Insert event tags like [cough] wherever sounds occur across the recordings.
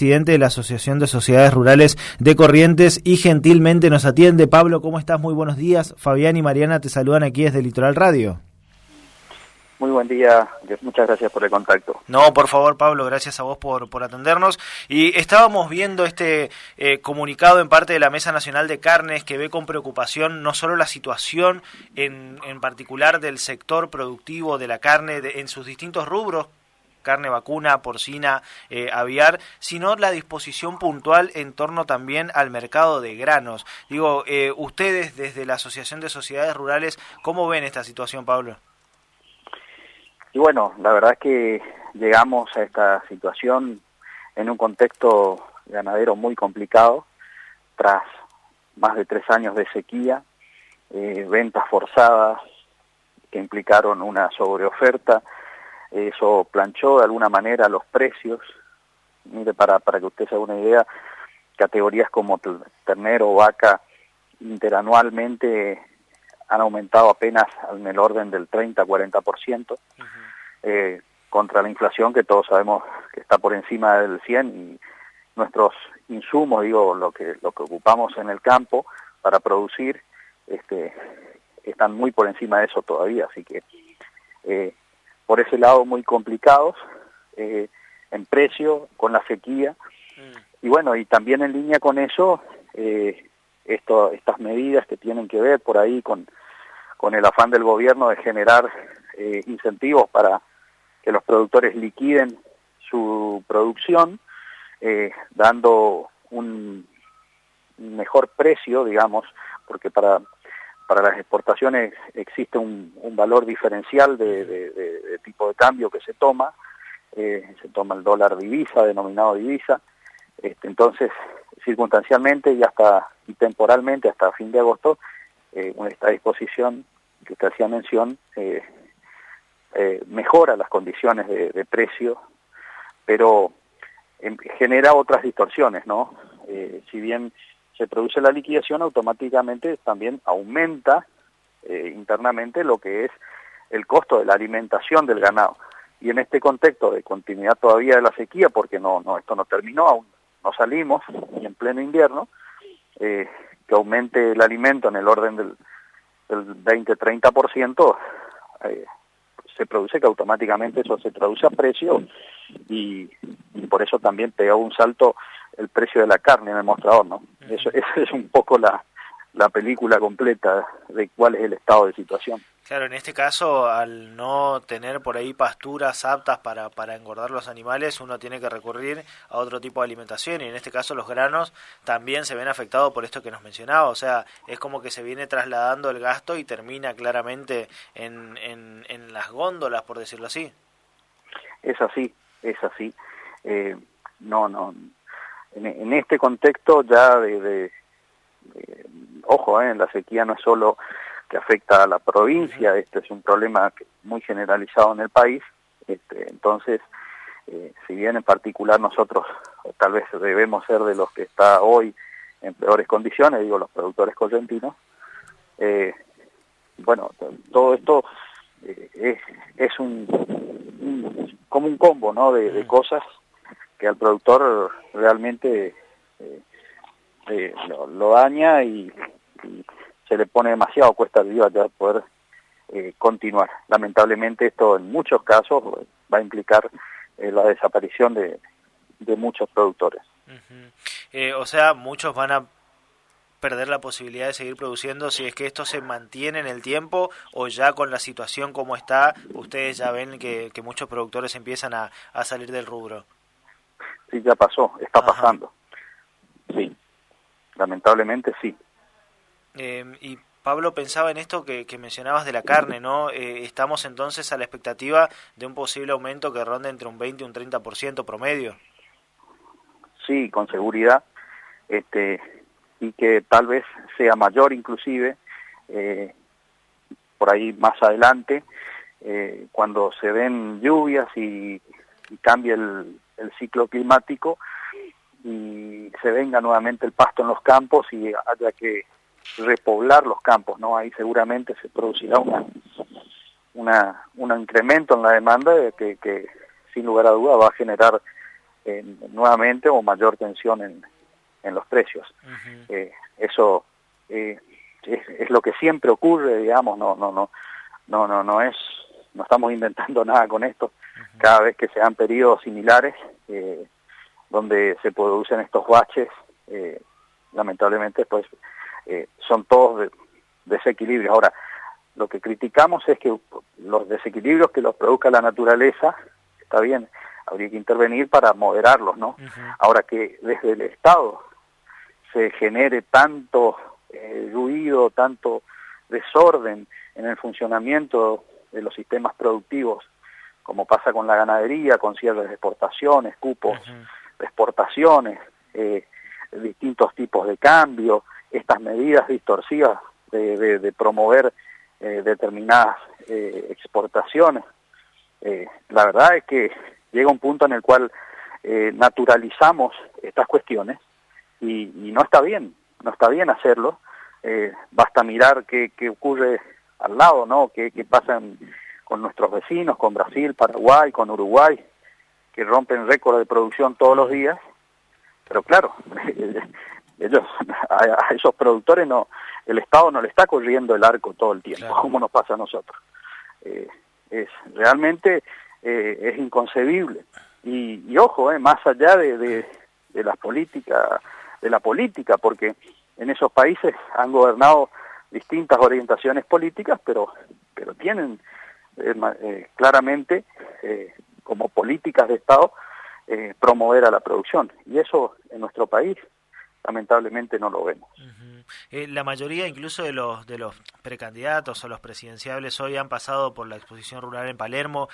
presidente de la Asociación de Sociedades Rurales de Corrientes y gentilmente nos atiende. Pablo, ¿cómo estás? Muy buenos días. Fabián y Mariana te saludan aquí desde Litoral Radio. Muy buen día, muchas gracias por el contacto. No, por favor, Pablo, gracias a vos por, por atendernos. Y estábamos viendo este eh, comunicado en parte de la Mesa Nacional de Carnes que ve con preocupación no solo la situación en, en particular del sector productivo de la carne en sus distintos rubros, carne vacuna, porcina, eh, aviar, sino la disposición puntual en torno también al mercado de granos. Digo, eh, ustedes desde la Asociación de Sociedades Rurales, ¿cómo ven esta situación, Pablo? Y bueno, la verdad es que llegamos a esta situación en un contexto ganadero muy complicado, tras más de tres años de sequía, eh, ventas forzadas que implicaron una sobreoferta, eso planchó de alguna manera los precios, mire, para, para que usted se haga una idea, categorías como ternero, vaca, interanualmente han aumentado apenas en el orden del 30-40%, eh, contra la inflación que todos sabemos que está por encima del 100 y nuestros insumos, digo, lo que, lo que ocupamos en el campo para producir, este, están muy por encima de eso todavía, así que eh, por ese lado muy complicados eh, en precio, con la sequía, mm. y bueno, y también en línea con eso, esto, estas medidas que tienen que ver por ahí con con el afán del gobierno de generar eh, incentivos para que los productores liquiden su producción, eh, dando un mejor precio, digamos, porque para, para las exportaciones existe un, valor diferencial de, tipo de cambio que se toma, eh, se toma el dólar divisa, denominado divisa, este, entonces circunstancialmente y hasta y temporalmente hasta fin de agosto eh, esta disposición que usted hacía mención eh, eh, mejora las condiciones de, precio, pero em, genera otras distorsiones, ¿no? Si bien se produce la liquidación, automáticamente también aumenta internamente lo que es el costo de la alimentación del ganado. Y en este contexto de continuidad todavía de la sequía, porque no, no esto no terminó, aún no salimos, y en pleno invierno, que aumente el alimento en el orden del el 20-30%, eh, se produce que automáticamente eso se traduce a precio y, por eso también pega un salto el precio de la carne en el mostrador, ¿no? Eso, [laughs] eso es un poco la, la película completa de cuál es el estado de situación. Claro, en este caso, al no tener por ahí pasturas aptas para, para engordar los animales, uno tiene que recurrir a otro tipo de alimentación y en este caso los granos también se ven afectados por esto que nos mencionaba, o sea, es como que se viene trasladando el gasto y termina claramente en, en, las góndolas, por decirlo así. Es así, es así. Eh, no, no. En, este contexto ya de ojo, eh, la sequía no es solo que afecta a la provincia, este es un problema muy generalizado en el país, este, entonces, eh, si bien en particular nosotros tal vez debemos ser de los que está hoy en peores condiciones, digo los productores correntinos, eh, bueno, todo esto es, es un, como un combo ¿no? de, cosas que al productor realmente lo, daña y, se le pone demasiado cuesta arriba ya poder eh, continuar. Lamentablemente esto en muchos casos va a implicar eh, la desaparición de, de muchos productores. Eh, o sea, muchos van a perder la posibilidad de seguir produciendo si es que esto se mantiene en el tiempo o ya con la situación como está, ustedes ya ven que, muchos productores empiezan a, a, salir del rubro. Sí, ya pasó, está pasando. Sí, lamentablemente sí. Em, y Pablo pensaba en esto que, mencionabas de la carne, ¿no? Eh, estamos entonces a la expectativa de un posible aumento que ronde entre un 20 y un 30% promedio. Sí, con seguridad, este, y que tal vez sea mayor inclusive eh, por ahí más adelante, eh, cuando se den lluvias y, cambie el, el ciclo climático y se venga nuevamente el pasto en los campos y haya que repoblar los campos, ¿no? Ahí seguramente se producirá una, una un incremento en la demanda que, que sin lugar a duda va a generar nuevamente o mayor tensión en, en los precios. eso es, es, lo que siempre ocurre, digamos, no, no, no, no, no, no es, no estamos inventando [laughs] nada con esto. Cada vez que se dan periodos similares eh, donde se producen estos baches, eh, lamentablemente, pues eh, son todos desequilibrios. Ahora, lo que criticamos es que los desequilibrios que los produzca la naturaleza, está bien, habría que intervenir para moderarlos, ¿no? Ahora que desde el Estado se genere tanto ruido, tanto desorden en el funcionamiento de los sistemas productivos, como pasa con la ganadería, con cierres de exportaciones, cupos de exportaciones, eh, distintos tipos de cambio, estas medidas distorsivas de, promover eh, determinadas eh, exportaciones. la verdad es que llega un punto en el cual naturalizamos estas cuestiones y, no está bien, no está bien hacerlo. basta mirar qué, qué ocurre al lado, ¿no? ¿Qué, qué pasa con nuestros vecinos, con Brasil, Paraguay, con Uruguay, que rompen récord de producción todos los días? Pero claro, [laughs] ellos, [laughs] a, esos productores no, el Estado no le está corriendo el arco todo el tiempo, [laughs] como nos pasa a nosotros. Eh, es realmente eh, es inconcebible. Y, y ojo, eh, más allá de, de, de las políticas, de la política, porque en esos países han gobernado distintas orientaciones políticas, pero, pero tienen eh, eh, claramente eh, como políticas de Estado promover a la producción. Y eso en nuestro país lamentablemente no lo vemos. la mayoría incluso de los de los precandidatos o los presidenciables hoy han pasado por la exposición rural en Palermo,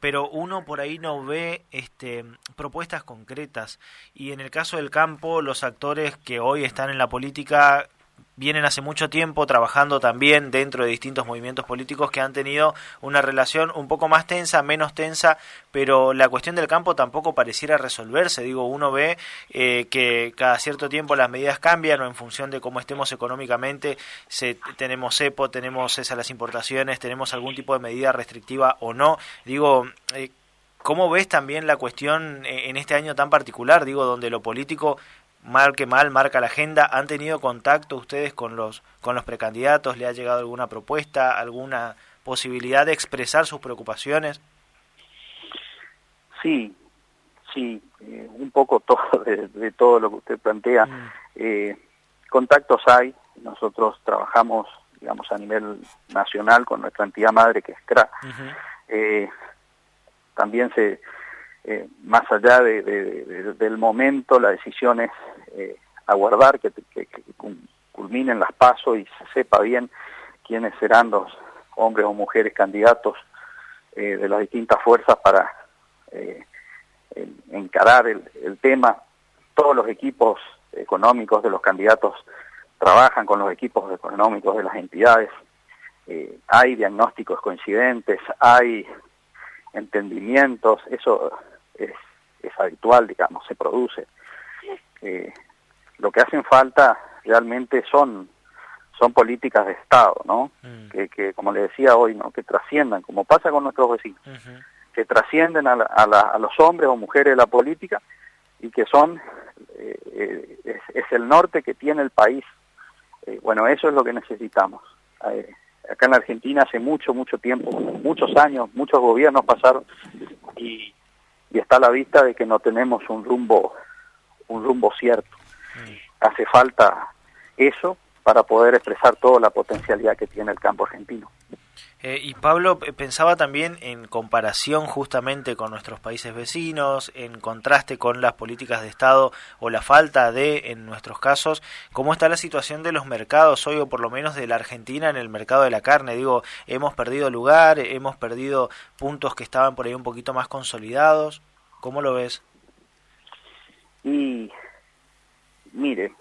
pero uno por ahí no ve este, propuestas concretas y en el caso del campo los actores que hoy están en la política vienen hace mucho tiempo trabajando también dentro de distintos movimientos políticos que han tenido una relación un poco más tensa, menos tensa, pero la cuestión del campo tampoco pareciera resolverse. Digo, uno ve eh, que cada cierto tiempo las medidas cambian o en función de cómo estemos económicamente, se, tenemos cepo, tenemos esas las importaciones, tenemos algún tipo de medida restrictiva o no. Digo, eh, ¿Cómo ves también la cuestión eh, en este año tan particular, digo, donde lo político mal que mal marca la agenda. ¿Han tenido contacto ustedes con los, con los precandidatos? ¿Le ha llegado alguna propuesta, alguna posibilidad de expresar sus preocupaciones? Sí, sí, eh, un poco [laughs] todo de, todo lo que usted plantea. Mm. Eh, contactos hay, nosotros trabajamos, digamos, a nivel nacional con nuestra entidad madre que es CRA. eh, también se eh, más allá de, del momento, la decisión es eh, aguardar que, culminen las pasos y se sepa bien quiénes serán los hombres o mujeres candidatos eh, de las distintas fuerzas para encarar el, el, tema. Todos los equipos económicos de los candidatos trabajan con los equipos económicos de las entidades. hay diagnósticos coincidentes, hay entendimientos, eso es, habitual, digamos, se produce. Eh, lo que hacen falta realmente son son políticas de Estado, ¿no? Mm. Que, que, como le decía hoy, ¿no? Que trasciendan, como pasa con nuestros vecinos, que trascienden a, a, los hombres o mujeres de la política y que son, eh, eh, es, el norte que tiene el país. bueno, eso es lo que necesitamos. acá en la Argentina hace mucho, mucho tiempo, muchos años, muchos gobiernos pasaron y y está a la vista de que no tenemos un rumbo un rumbo cierto. Mm. Hace falta eso para poder expresar toda la potencialidad que tiene el campo argentino. Eh, y Pablo pensaba también en comparación justamente con nuestros países vecinos, en contraste con las políticas de Estado o la falta de, en nuestros casos, cómo está la situación de los mercados hoy o por lo menos de la Argentina en el mercado de la carne. Digo, hemos perdido lugar, hemos perdido puntos que estaban por ahí un poquito más consolidados. ¿Cómo lo ves? Y mire,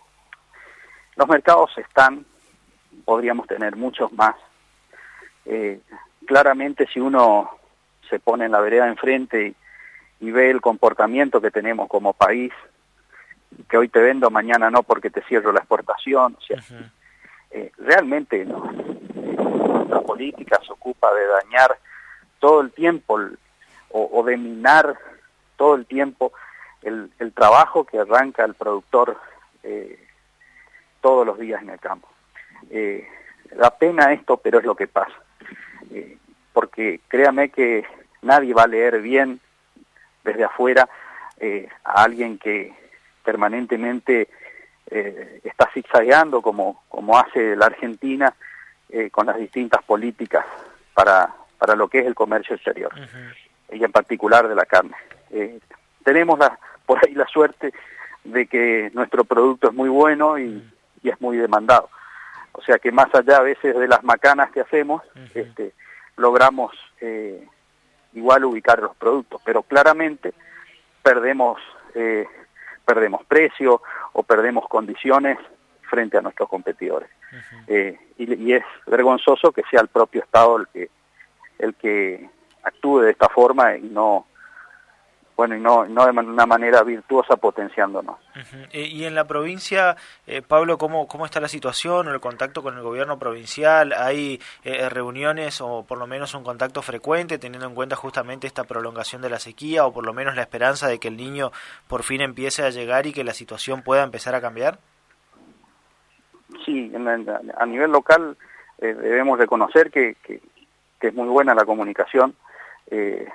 los mercados están, podríamos tener muchos más eh, claramente si uno se pone en la vereda enfrente y, ve el comportamiento que tenemos como país, que hoy te vendo, mañana no porque te cierro la exportación, o sea, eh, realmente no. la política se ocupa de dañar todo el tiempo o, de minar todo el tiempo el, el trabajo que arranca el productor eh, todos los días en el campo. Eh, da pena esto, pero es lo que pasa. Eh, porque créame que nadie va a leer bien desde afuera eh, a alguien que permanentemente eh, está zigzagueando como, como hace la Argentina eh, con las distintas políticas para, para lo que es el comercio exterior y en particular de la carne. Eh, tenemos la, por ahí la suerte de que nuestro producto es muy bueno y, y, es muy demandado. O sea que más allá a veces de las macanas que hacemos, este, logramos eh, igual ubicar los productos, pero claramente perdemos eh, perdemos precio o perdemos condiciones frente a nuestros competidores. Uh -huh. eh, y, y, es vergonzoso que sea el propio Estado el que el que actúe de esta forma y no bueno y no no de una manera virtuosa potenciándonos. Uh -huh. y en la provincia, eh, Pablo, ¿cómo, ¿cómo está la situación o el contacto con el gobierno provincial? ¿Hay eh, reuniones o por lo menos un contacto frecuente teniendo en cuenta justamente esta prolongación de la sequía o por lo menos la esperanza de que el niño por fin empiece a llegar y que la situación pueda empezar a cambiar? Sí, en la, a nivel local eh, debemos reconocer que, que, que, es muy buena la comunicación. Eh,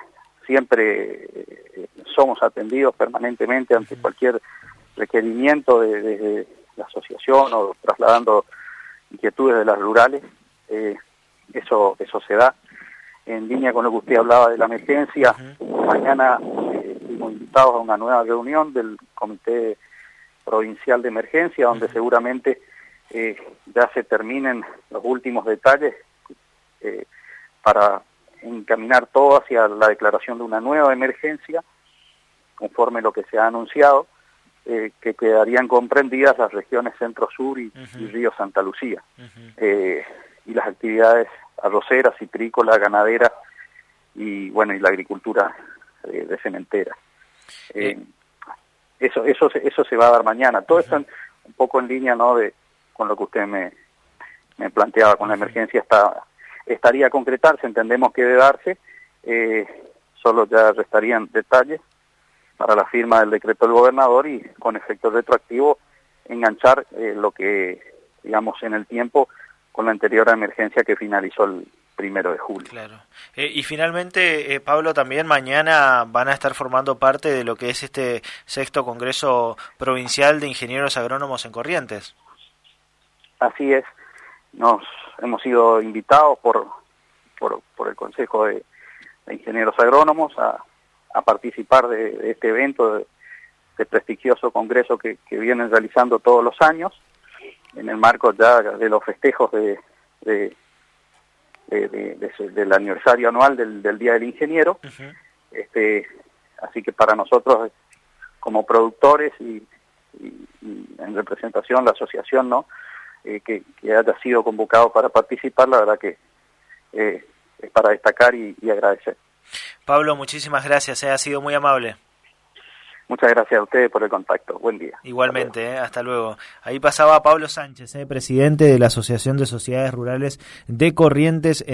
siempre eh, somos atendidos permanentemente ante cualquier requerimiento de, de, la asociación o trasladando inquietudes de las rurales. Eh, eso, eso se da. En línea con lo que usted hablaba de la emergencia, mañana eh, fuimos invitados a una nueva reunión del Comité Provincial de Emergencia, donde seguramente eh, ya se terminen los últimos detalles eh, para encaminar todo hacia la declaración de una nueva emergencia, conforme lo que se ha anunciado, eh, que quedarían comprendidas las regiones centro-sur y, uh -huh. y, Río Santa Lucía, uh -huh. eh, y las actividades arroceras, citrícolas, ganaderas y bueno y la agricultura eh, de cementera. Eh, eso eso eso se va a dar mañana. Todo uh -huh. está un poco en línea no de con lo que usted me, me planteaba con la emergencia está estaría a concretarse, entendemos que debe darse, eh, solo ya restarían detalles para la firma del decreto del gobernador y con efecto retroactivo enganchar eh, lo que, digamos, en el tiempo con la anterior emergencia que finalizó el primero de julio. Claro. Eh, y finalmente, eh, Pablo, también mañana van a estar formando parte de lo que es este sexto Congreso Provincial de Ingenieros Agrónomos en Corrientes. Así es. Nos hemos sido invitados por, por, por el Consejo de, de Ingenieros Agrónomos a, a participar de, de, este evento, de, de prestigioso congreso que, que, vienen realizando todos los años, en el marco ya de los festejos de, de, del aniversario anual del, del, Día del Ingeniero. Uh -huh. este, así que para nosotros, como productores y, y, y en representación, la asociación, ¿no? eh, que, que, haya sido convocado para participar, la verdad que eh, es para destacar y, y, agradecer. Pablo, muchísimas gracias, eh, ha sido muy amable. Muchas gracias a ustedes por el contacto. Buen día. Igualmente, hasta luego. Eh, hasta luego. Ahí pasaba Pablo Sánchez, eh, presidente de la Asociación de Sociedades Rurales de Corrientes. En